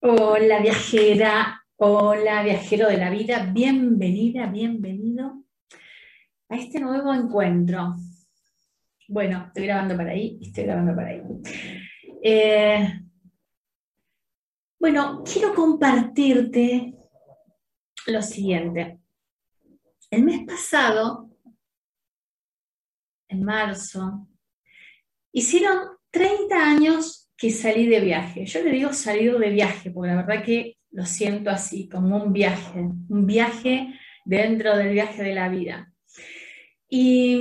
Hola viajera, hola viajero de la vida, bienvenida, bienvenido a este nuevo encuentro. Bueno, estoy grabando para ahí, estoy grabando para ahí. Eh, bueno, quiero compartirte lo siguiente. El mes pasado, en marzo, hicieron 30 años que salí de viaje. Yo le digo salir de viaje, porque la verdad que lo siento así, como un viaje, un viaje dentro del viaje de la vida. Y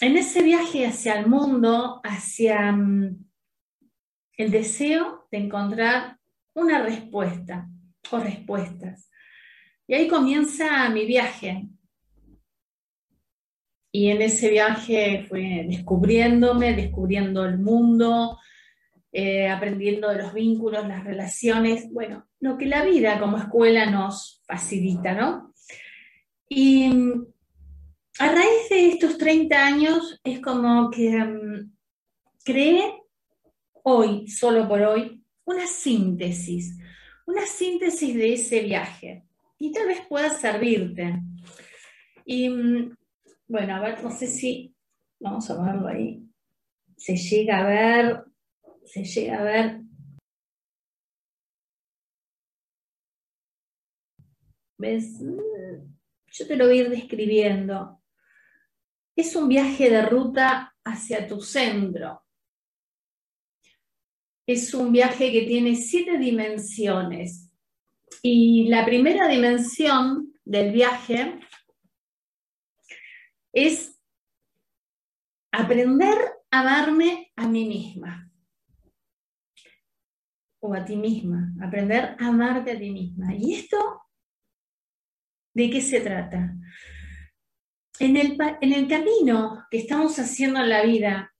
en ese viaje hacia el mundo, hacia mm, el deseo de encontrar una respuesta o respuestas. Y ahí comienza mi viaje. Y en ese viaje fue descubriéndome, descubriendo el mundo, eh, aprendiendo de los vínculos, las relaciones, bueno, lo que la vida como escuela nos facilita, ¿no? Y mm, a raíz de estos 30 años es como que um, creé hoy, solo por hoy, una síntesis, una síntesis de ese viaje y tal vez pueda servirte. Y mm, bueno, a ver, no sé si, vamos a verlo ahí, se llega a ver, se llega a ver. ¿Ves? Yo te lo voy a ir describiendo. Es un viaje de ruta hacia tu centro. Es un viaje que tiene siete dimensiones. Y la primera dimensión del viaje es aprender a darme a mí misma a ti misma, aprender a amarte a ti misma. ¿Y esto de qué se trata? En el, en el camino que estamos haciendo en la vida,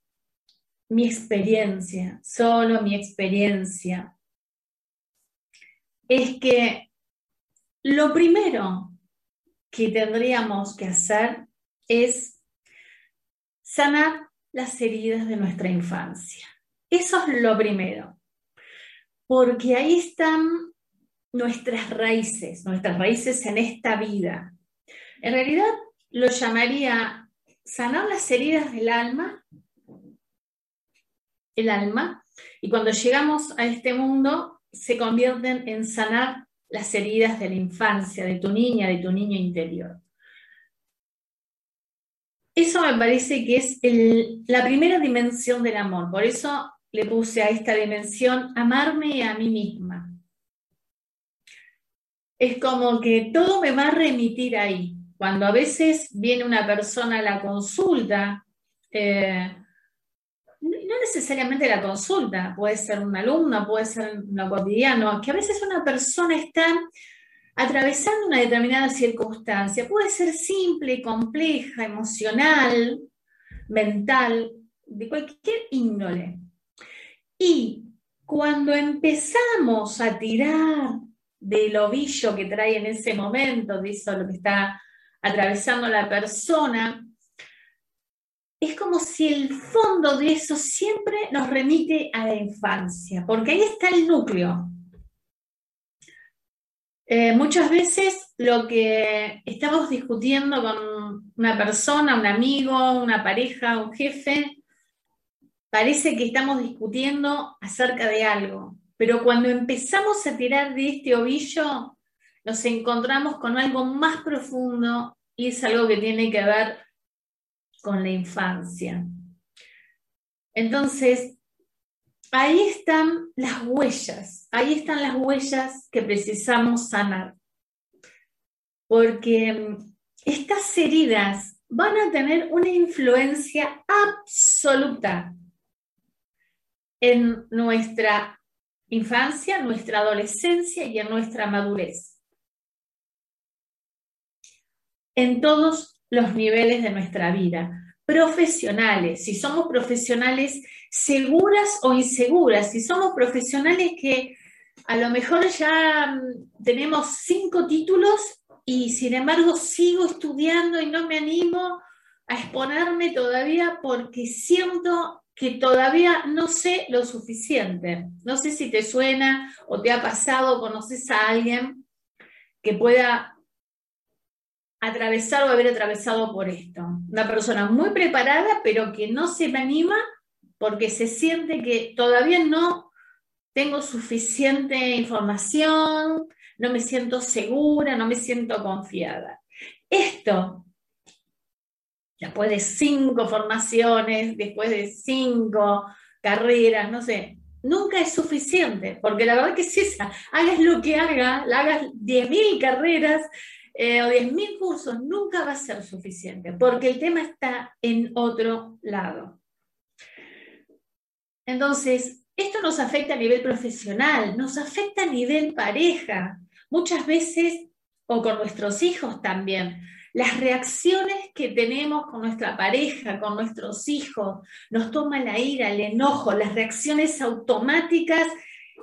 mi experiencia, solo mi experiencia, es que lo primero que tendríamos que hacer es sanar las heridas de nuestra infancia. Eso es lo primero porque ahí están nuestras raíces, nuestras raíces en esta vida. En realidad lo llamaría sanar las heridas del alma, el alma, y cuando llegamos a este mundo se convierten en sanar las heridas de la infancia, de tu niña, de tu niño interior. Eso me parece que es la primera dimensión del amor. Por eso le puse a esta dimensión amarme a mí misma. Es como que todo me va a remitir ahí. Cuando a veces viene una persona a la consulta, eh, no necesariamente la consulta, puede ser un alumno, puede ser lo cotidiano, que a veces una persona está atravesando una determinada circunstancia, puede ser simple, compleja, emocional, mental, de cualquier índole. Y cuando empezamos a tirar del ovillo que trae en ese momento, de eso lo que está atravesando la persona, es como si el fondo de eso siempre nos remite a la infancia, porque ahí está el núcleo. Eh, muchas veces lo que estamos discutiendo con una persona, un amigo, una pareja, un jefe, parece que estamos discutiendo acerca de algo, pero cuando empezamos a tirar de este ovillo, nos encontramos con algo más profundo y es algo que tiene que ver con la infancia. Entonces, ahí están las huellas, ahí están las huellas que precisamos sanar, porque estas heridas van a tener una influencia absoluta en nuestra infancia, nuestra adolescencia y en nuestra madurez. En todos los niveles de nuestra vida. Profesionales, si somos profesionales seguras o inseguras, si somos profesionales que a lo mejor ya mm, tenemos cinco títulos y sin embargo sigo estudiando y no me animo a exponerme todavía porque siento que todavía no sé lo suficiente. No sé si te suena o te ha pasado, conoces a alguien que pueda atravesar o haber atravesado por esto. Una persona muy preparada, pero que no se me anima porque se siente que todavía no tengo suficiente información, no me siento segura, no me siento confiada. Esto, después de cinco formaciones, después de cinco carreras, no sé, nunca es suficiente, porque la verdad que si esa, hagas lo que haga, hagas 10.000 carreras eh, o 10.000 cursos, nunca va a ser suficiente, porque el tema está en otro lado. Entonces, esto nos afecta a nivel profesional, nos afecta a nivel pareja, muchas veces, o con nuestros hijos también. Las reacciones que tenemos con nuestra pareja, con nuestros hijos, nos toma la ira, el enojo, las reacciones automáticas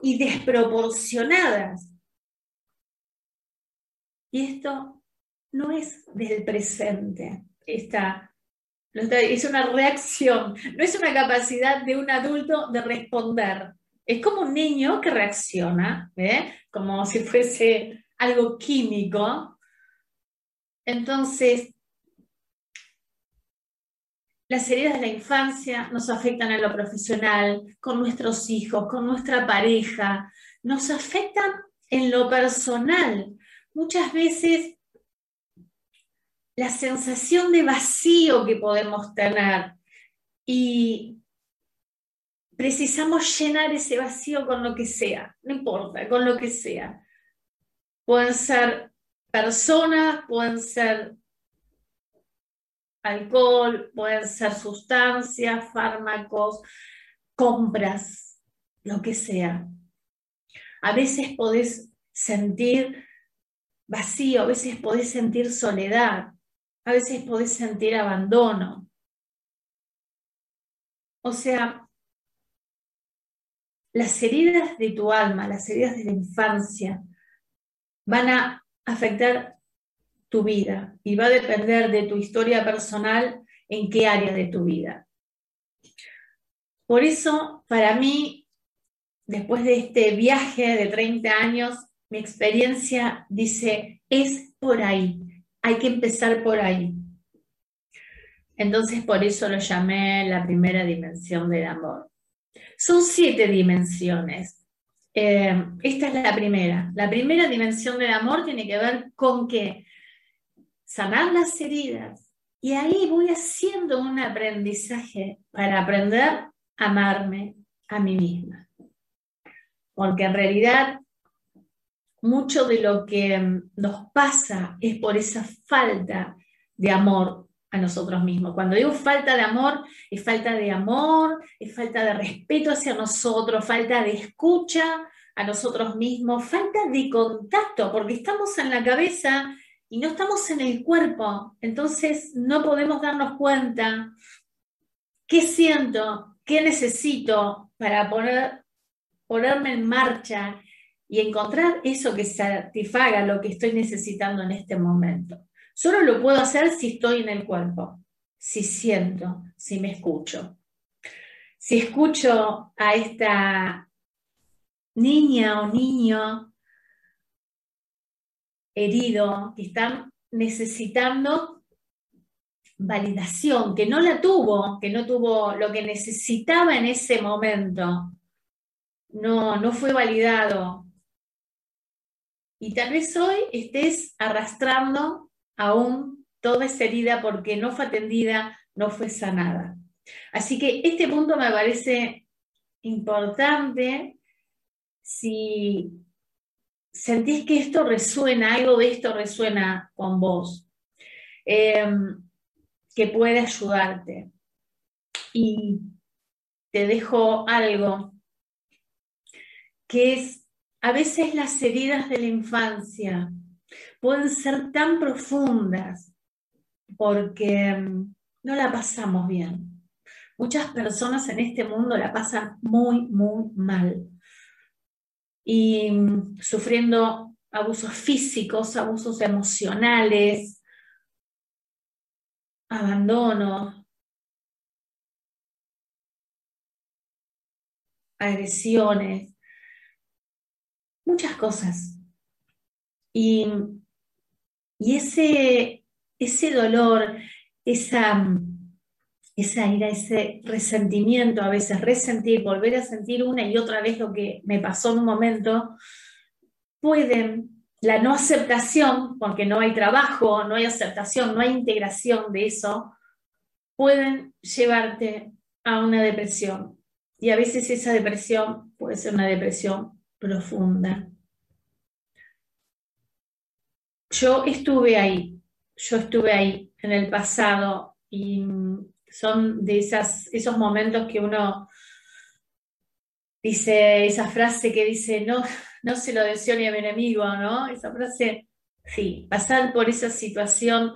y desproporcionadas. Y esto no es del presente, esta, es una reacción, no es una capacidad de un adulto de responder. Es como un niño que reacciona, como si fuese algo químico. Entonces, las heridas de la infancia nos afectan a lo profesional, con nuestros hijos, con nuestra pareja, nos afectan en lo personal muchas veces la sensación de vacío que podemos tener y precisamos llenar ese vacío con lo que sea, no importa, con lo que sea. Pueden ser personas, pueden ser alcohol, pueden ser sustancias, fármacos, compras, lo que sea. A veces podés sentir vacío, a veces podés sentir soledad, a veces podés sentir abandono. O sea, las heridas de tu alma, las heridas de la infancia, van a afectar tu vida y va a depender de tu historia personal en qué área de tu vida. Por eso, para mí, después de este viaje de 30 años, mi experiencia dice, es por ahí, hay que empezar por ahí. Entonces por eso lo llamé la primera dimensión del amor. Son siete dimensiones. Eh, esta es la primera. La primera dimensión del amor tiene que ver con que sanar las heridas. Y ahí voy haciendo un aprendizaje para aprender a amarme a mí misma. Porque en realidad mucho de lo que nos pasa es por esa falta de amor a nosotros mismos. Cuando digo falta de amor, es falta de amor, es falta de respeto hacia nosotros, falta de escucha a nosotros mismos, falta de contacto, porque estamos en la cabeza y no estamos en el cuerpo. Entonces no podemos darnos cuenta qué siento, qué necesito para poner, ponerme en marcha y encontrar eso que satisfaga lo que estoy necesitando en este momento. Solo lo puedo hacer si estoy en el cuerpo, si siento, si me escucho. Si escucho a esta niña o niño herido que están necesitando validación, que no la tuvo, que no tuvo lo que necesitaba en ese momento, no, no fue validado, y tal vez hoy estés arrastrando aún toda esa herida porque no fue atendida, no fue sanada. Así que este punto me parece importante si sentís que esto resuena, algo de esto resuena con vos, em, que puede ayudarte. Y te dejo algo que es a veces las heridas de la infancia pueden ser tan profundas porque mm, no la pasamos bien. Muchas personas en este mundo la pasan muy, muy mal. Y mm, sufriendo abusos físicos, abusos emocionales, abandono, agresiones, muchas cosas. Y, ese, dolor, esa, esa ira, ese resentimiento, a veces resentir, volver a sentir una y otra vez lo que me pasó en un momento, pueden, la no aceptación, porque no hay trabajo, no hay aceptación, no hay integración de eso, pueden llevarte a una depresión. Y a veces esa depresión puede ser una depresión profunda. Yo estuve ahí, yo estuve ahí en el pasado y son de esos momentos que uno dice esa frase que dice, no, no se lo deseo ni a mi enemigo, ¿no? Esa frase, sí, pasar por esa situación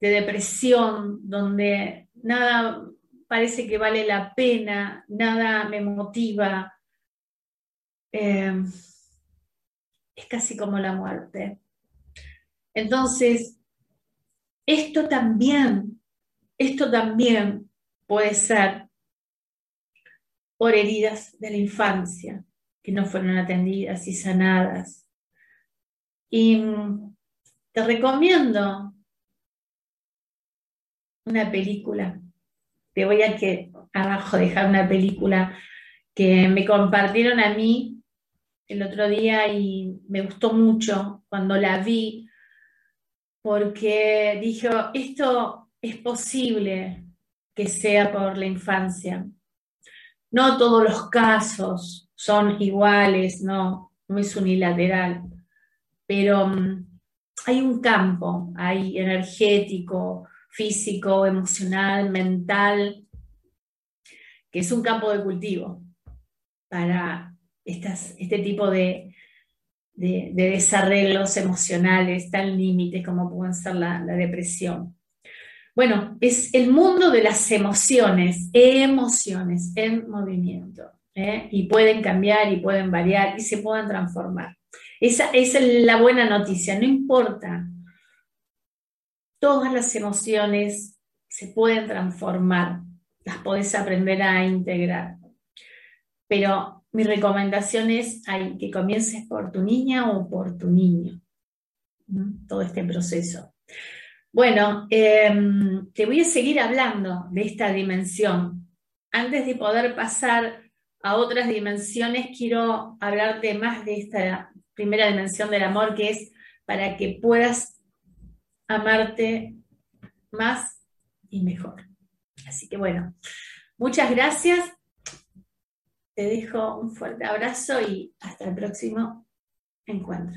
de depresión donde nada parece que vale la pena, nada me motiva, eh, es casi como la muerte. Entonces, esto también, esto también puede ser por heridas de la infancia que no fueron atendidas y sanadas. Y te recomiendo una película. Te voy a que abajo dejar una película que me compartieron a mí el otro día y me gustó mucho cuando la vi porque dijo, esto es posible que sea por la infancia. No todos los casos son iguales, no, no es unilateral, pero mm, hay un campo, hay energético, físico, emocional, mental, que es un campo de cultivo para este tipo de, de, desarreglos emocionales tan límites como pueden ser la, depresión. Bueno, es el mundo de las emociones, emociones en movimiento. ¿eh? Y pueden cambiar y pueden variar y se pueden transformar. Esa, esa es la buena noticia, no importa. Todas las emociones se pueden transformar, las podés aprender a integrar. Pero mi recomendación es que comiences por tu niña o por tu niño, todo este proceso. Bueno, em, te voy a seguir hablando de esta dimensión. Antes de poder pasar a otras dimensiones, quiero hablarte más de esta primera dimensión del amor, que es para que puedas amarte más y mejor. Así que bueno, muchas gracias te dejo un fuerte abrazo y hasta el próximo encuentro.